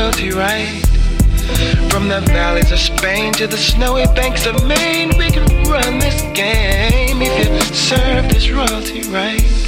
royalty right. From the valleys of Spain to the snowy banks of Maine, we can run this game if you serve this royalty right.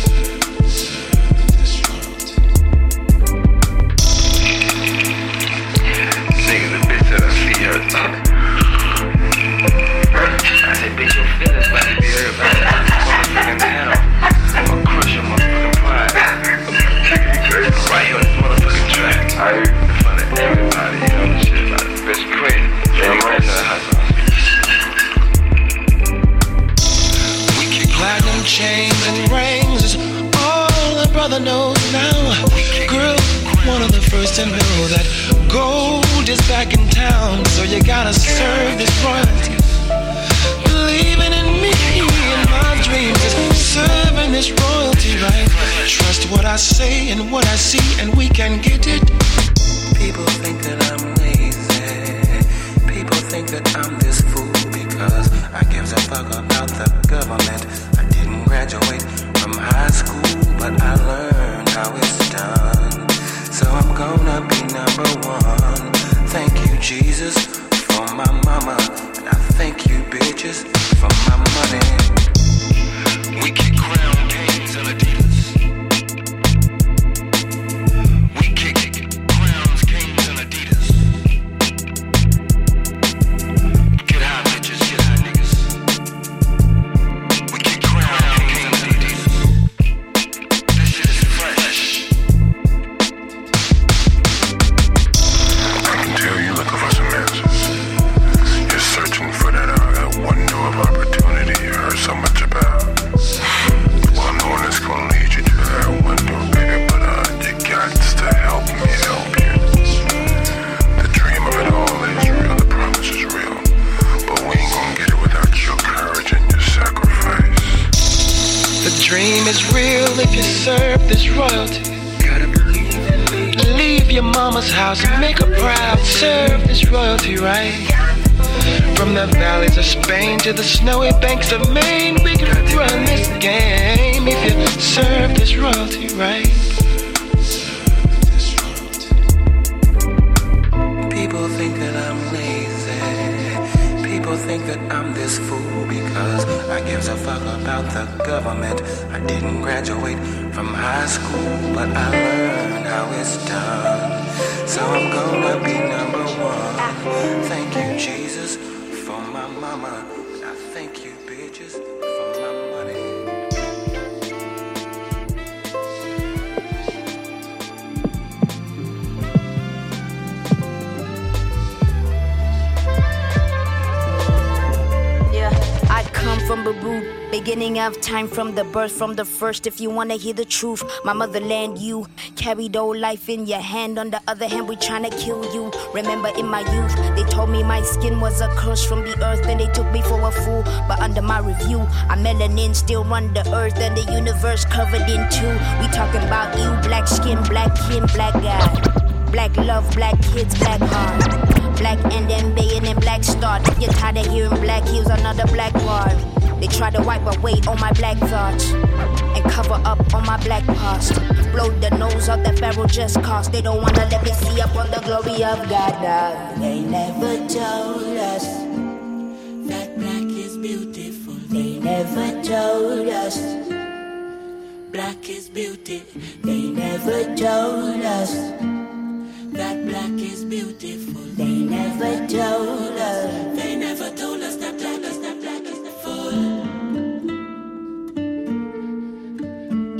First to know that gold is back in town, so you gotta serve this royalty. Believing in me and my dreams is serving this royalty right. Trust what I say and what I see, and we can get it. People think that I'm lazy. People think that I'm this fool because I gives a fuck about the government. I didn't graduate from high school, but I learned how it's done. So I'm gonna be number one. Thank you, Jesus, for my mama. And I thank you, bitches, for my money. The. I didn't graduate from high school, but I learned how it's done. So I'm gonna be number one. Thank you, Jesus, for my mama. I thank you, bitches, for my money. Yeah, I come from Babu, beginning of time from the birth, from the first. If you wanna hear the truth, my motherland, you carried old life in your hand. On the other hand, we tryna kill you. Remember in my youth, they told me my skin was a curse from the earth, and they took me for a fool. But under my review, I'm melanin still run the earth and the universe covered in two. We talking about you, black skin, black kin, black guy. Black love, black kids, black heart. Black and then and black start. You're tired of hearing black heels, another black bar. They try to wipe away all my black thoughts and cover up on my black past. Blow the nose of the pharaoh just cause they don't wanna let me see up on the glory of God. Nah, they never told us that black is beautiful. They never told us black is beauty. They never told us that black is beautiful. They never told us. They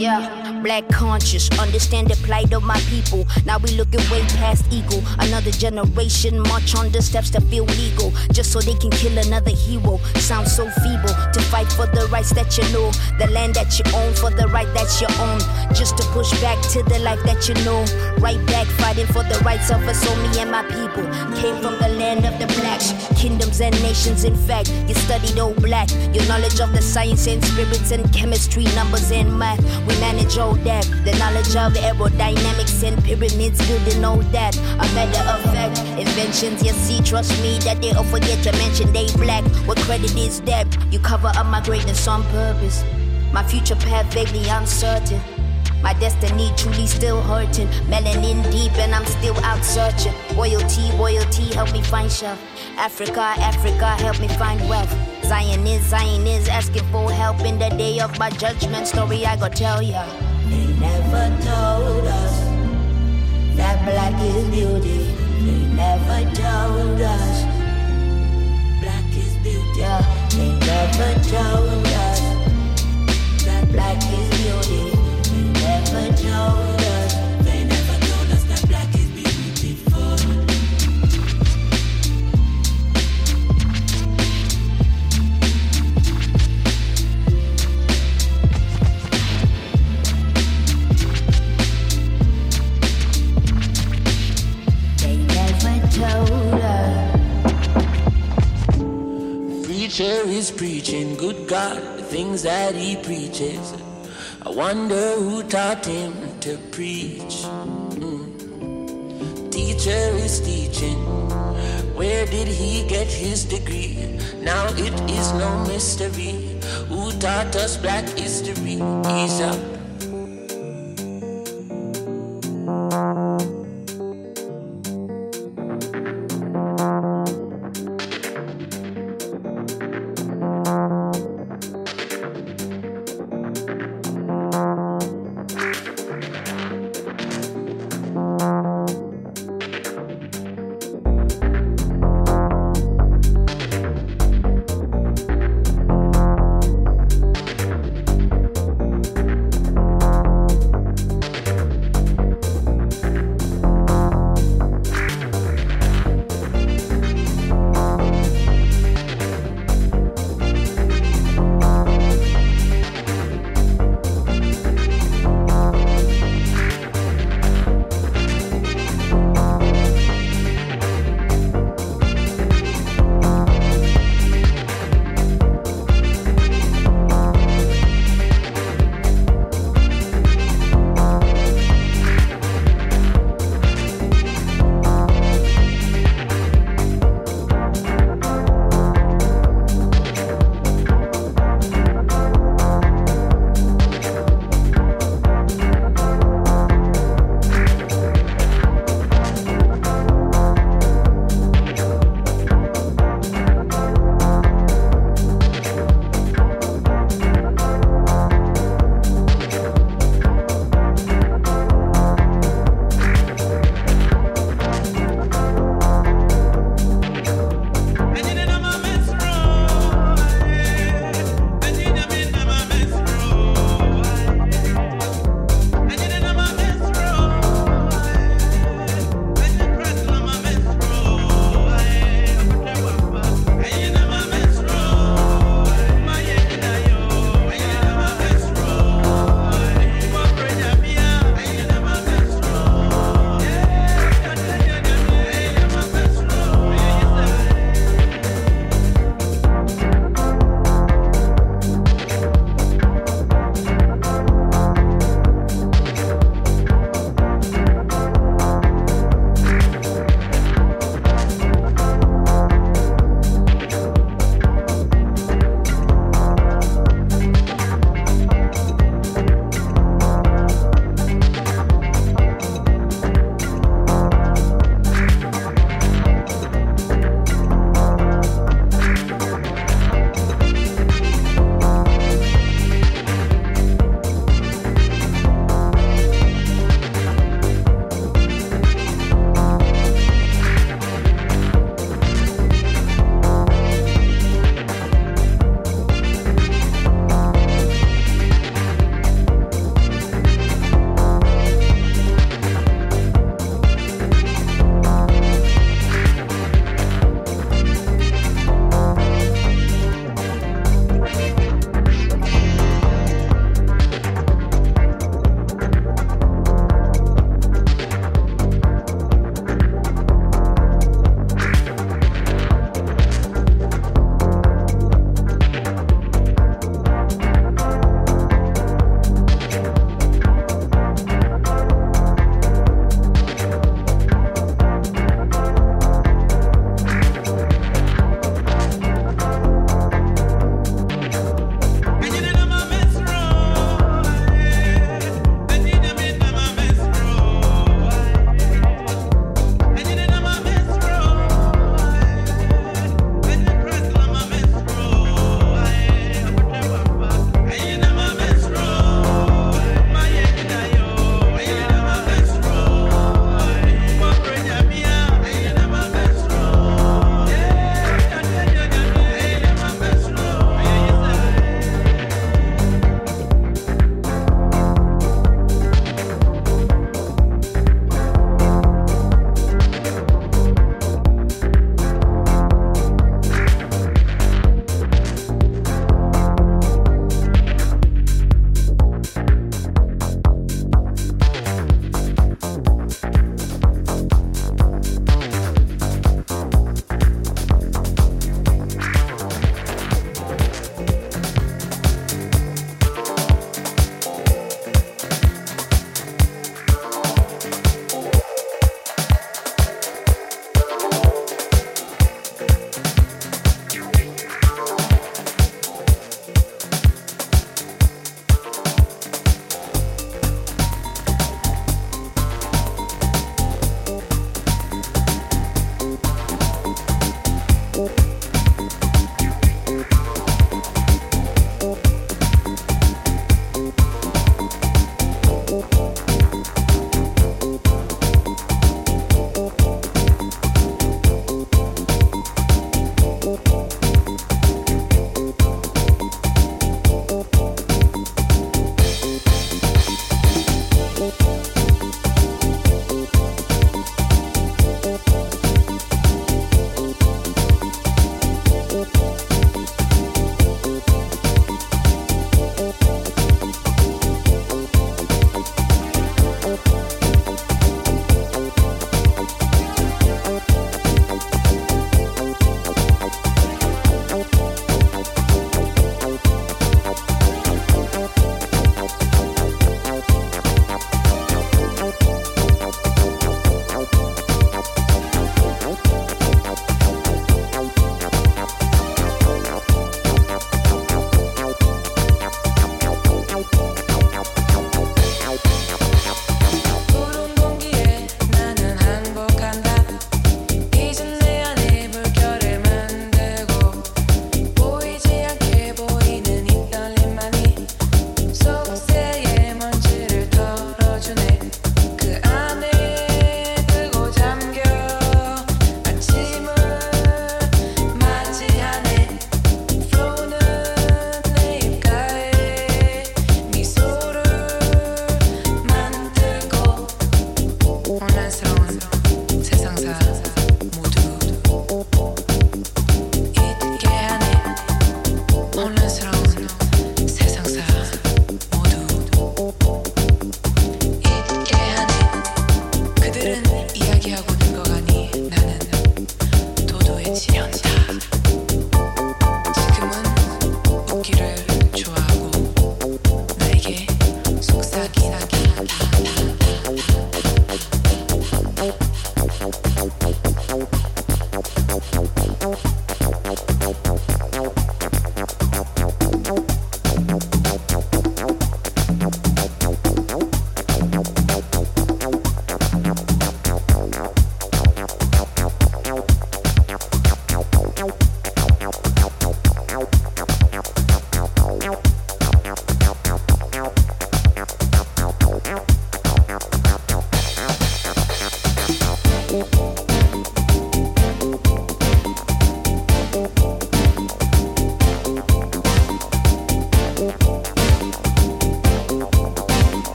Yeah, Black conscious, understand the plight of my people. Now we looking way past ego. Another generation march on the steps to feel legal, just so they can kill another hero. Sounds so feeble to fight for the rights that you know, the land that you own, for the right that you own. Just to push back to the life that you know. Right back fighting for the rights of us, so me and my people came from the land of the blacks, kingdoms and nations. In fact, you studied old black, your knowledge of the science and spirits and chemistry, numbers and math. We manage all that. The knowledge of aerodynamics and pyramids building all that. A matter of fact, inventions you see, trust me that they all forget to mention they black. What credit is that? You cover up my greatness on purpose. My future path vaguely uncertain. My destiny truly still hurting. Melanin deep and I'm still out searching. Royalty, royalty, help me find shelf. Africa, Africa, help me find wealth. Zion is, Zion is asking for help in the day of my judgment. Story I gotta tell ya. Never told us that black is beauty. They never told us black is beauty. They never told us that black is beauty. They never told us. Preacher is preaching, good God, the things that he preaches. I wonder who taught him to preach. Mm. Teacher is teaching, where did he get his degree? Now it is no mystery. Who taught us black history? He's up.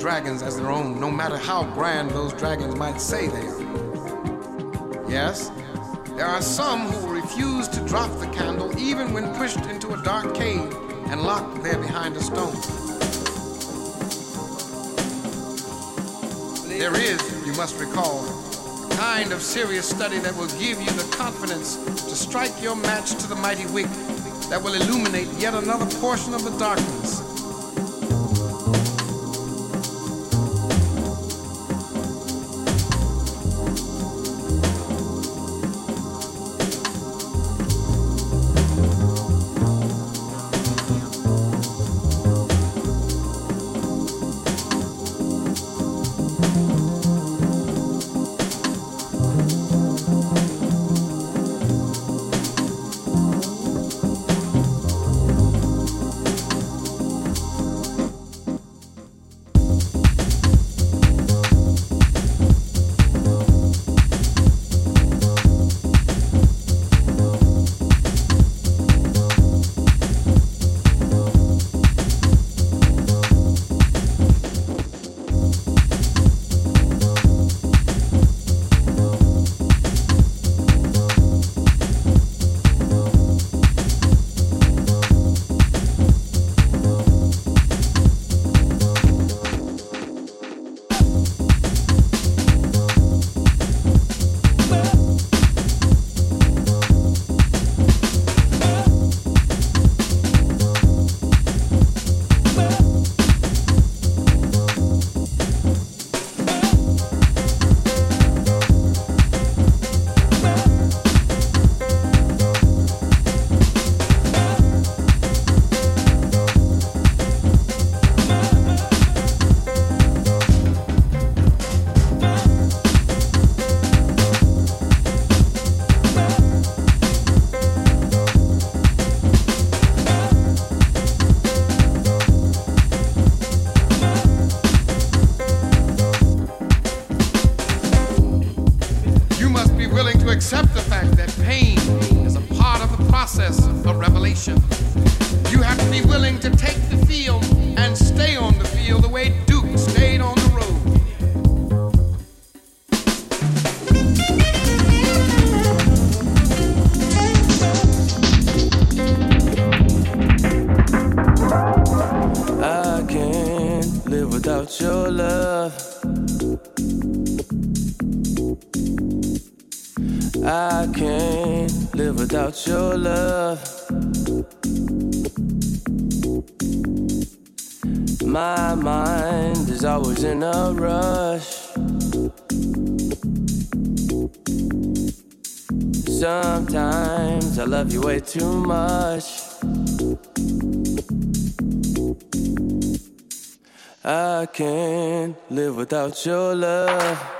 Dragons as their own, no matter how grand those dragons might say they are. Yes, there are some who will refuse to drop the candle even when pushed into a dark cave and locked there behind a stone. There is, you must recall, a kind of serious study that will give you the confidence to strike your match to the mighty wick that will illuminate yet another portion of the darkness without your love.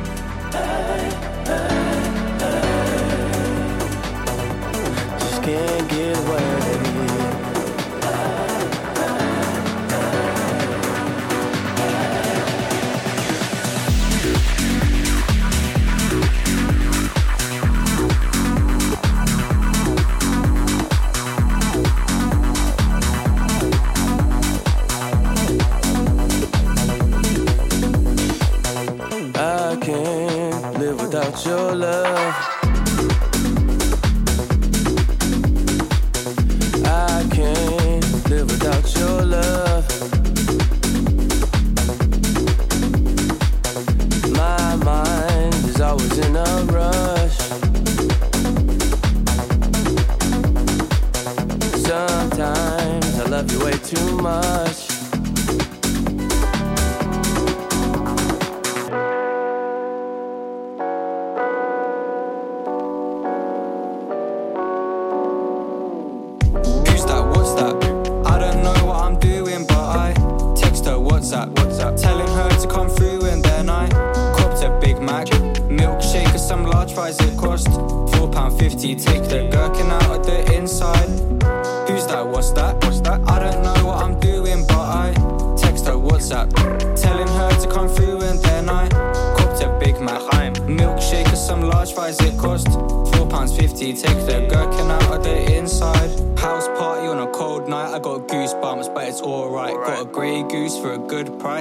can't get away. Is always in a rush. Sometimes I love you way too much.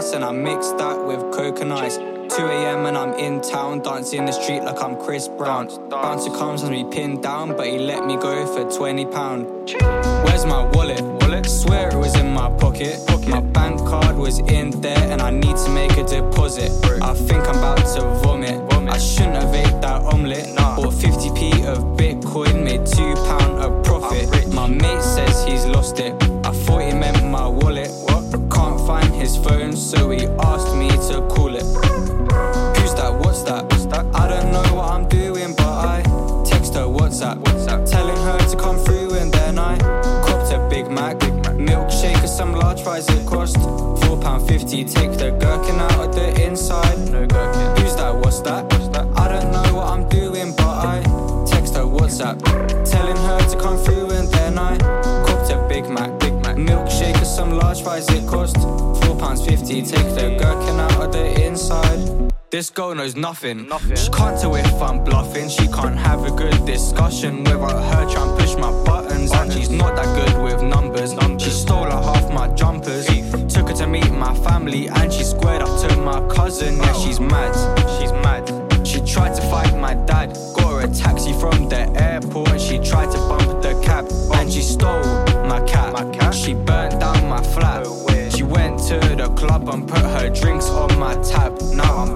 And I mix that with coconut ice. 2 a.m. and I'm in town, dancing in the street like I'm Chris Brown. Bouncer comes and me pinned down, but he let me go for 20 pound. Where's my wallet? Wallet? Swear it was in my pocket. My bank card was in there, and I need to make a deposit. I think I'm about to Take the gherkin out of the inside. This girl knows nothing. nothing. She can't tell if I'm bluffing. She can't have a good discussion without her trying to push my buttons. And she's not that good with numbers. She stole like half my jumpers. Took her to meet my family and she squared up to my cousin. Yeah, oh. she's mad. She's mad. She tried to fight my dad. Got her a taxi from the airport and she tried to bump the cab. And she stole my cat. She burnt down my flat. And put her drinks on my tab. Now I'm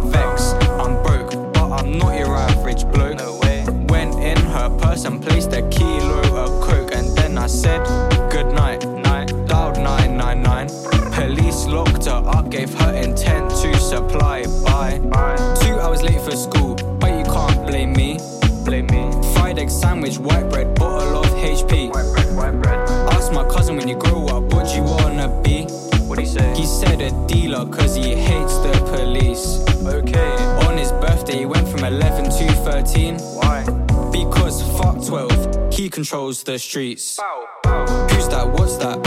controls the streets. Who's that? What's that?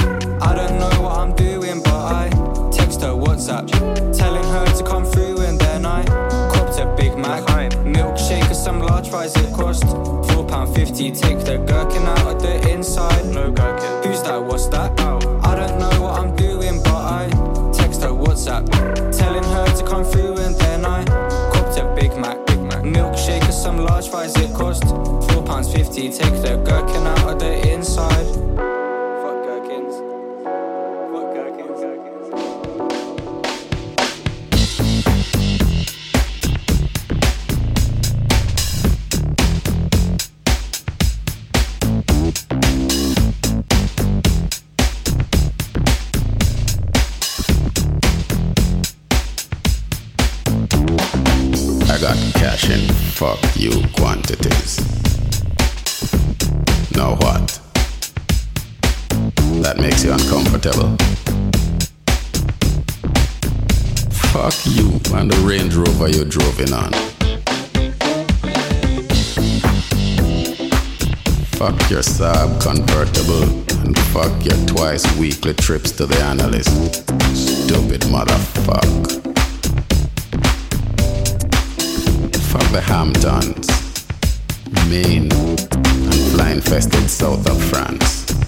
I don't know what I'm doing, but I text her WhatsApp, telling her to come through, and then I copped a Big Mac, milkshake, and some large fries. It cost four pound fifty. Take the gherkin out of the inside. No gherkin. Who's that? What's that? I don't know what I'm doing, but I text her WhatsApp, Take the gherkin out of the inside. Fuck gherkins. Fuck gherkins. I got cash in fuck you makes you uncomfortable. Fuck you and the Range Rover you're driving on. Fuck your Saab convertible and fuck your twice weekly trips to the analyst. Stupid motherfucker. Fuck the Hamptons, Maine, and fly infested south of France.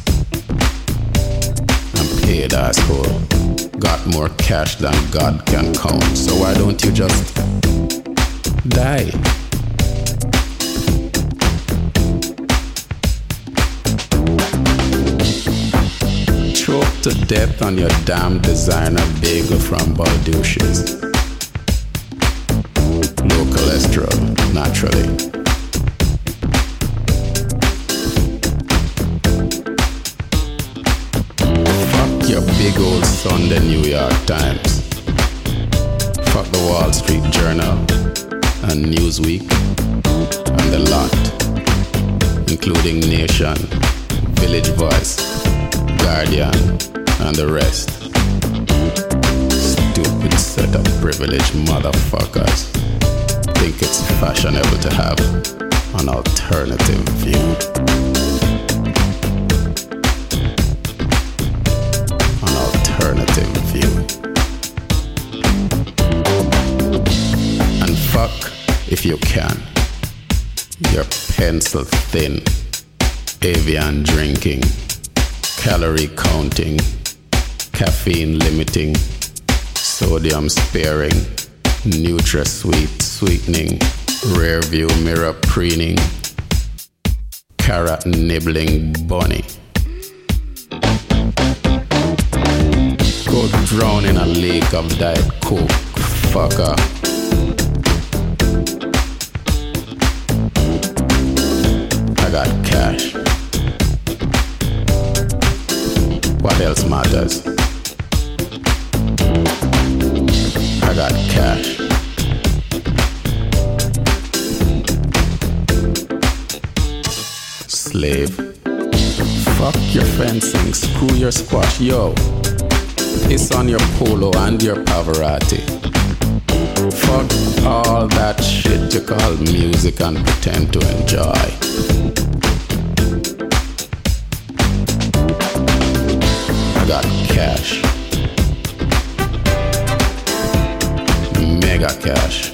Paid asshole. Got more cash than God can count. So why don't you just die? Choke to death on your damn designer bagel from Balducci's. Low cholesterol, naturally. Big old Sunday New York Times. Fuck the Wall Street Journal and Newsweek and the lot, including Nation, Village Voice, Guardian, and the rest. Stupid set of privileged motherfuckers think it's fashionable to have an alternative view. If you can. Your pencil thin, Evian drinking, calorie counting, caffeine limiting, sodium sparing, NutraSweet sweetening, rear view mirror preening, carrot nibbling bunny. Go drown in a lake of diet coke, fucker. Cash. What else matters? I got cash. Slave. Fuck your fencing, screw your squash, yo. Piss on your polo and your Pavarotti. Fuck all that shit you call music and pretend to enjoy. Got cash. Mega cash.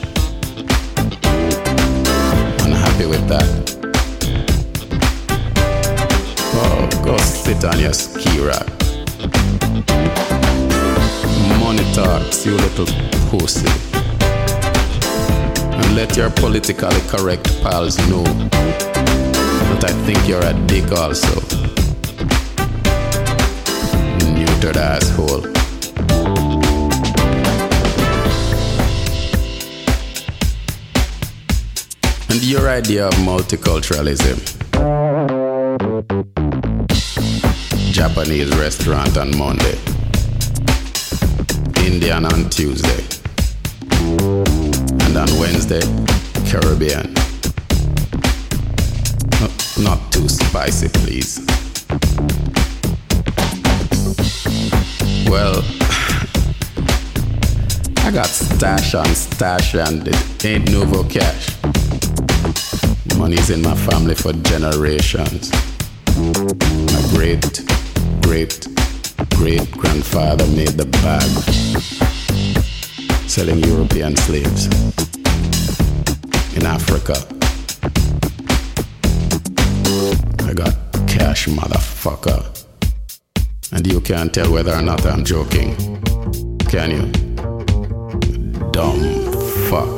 Unhappy with that. Oh, go sit on your ski rack. Money talks, you little pussy. And let your politically correct pals know that I think you're a dick also. Neutered asshole. And your idea of multiculturalism. Japanese restaurant on Monday, Indian on Tuesday, and on Wednesday, Caribbean. No, not too spicy, please. Well, I got stash on stash and it ain't Nouveau cash. Money's in my family for generations. My great, great, great grandfather made the bag, selling European slaves in Africa. I got cash, motherfucker. And you can't tell whether or not I'm joking. Can you? Dumb fuck.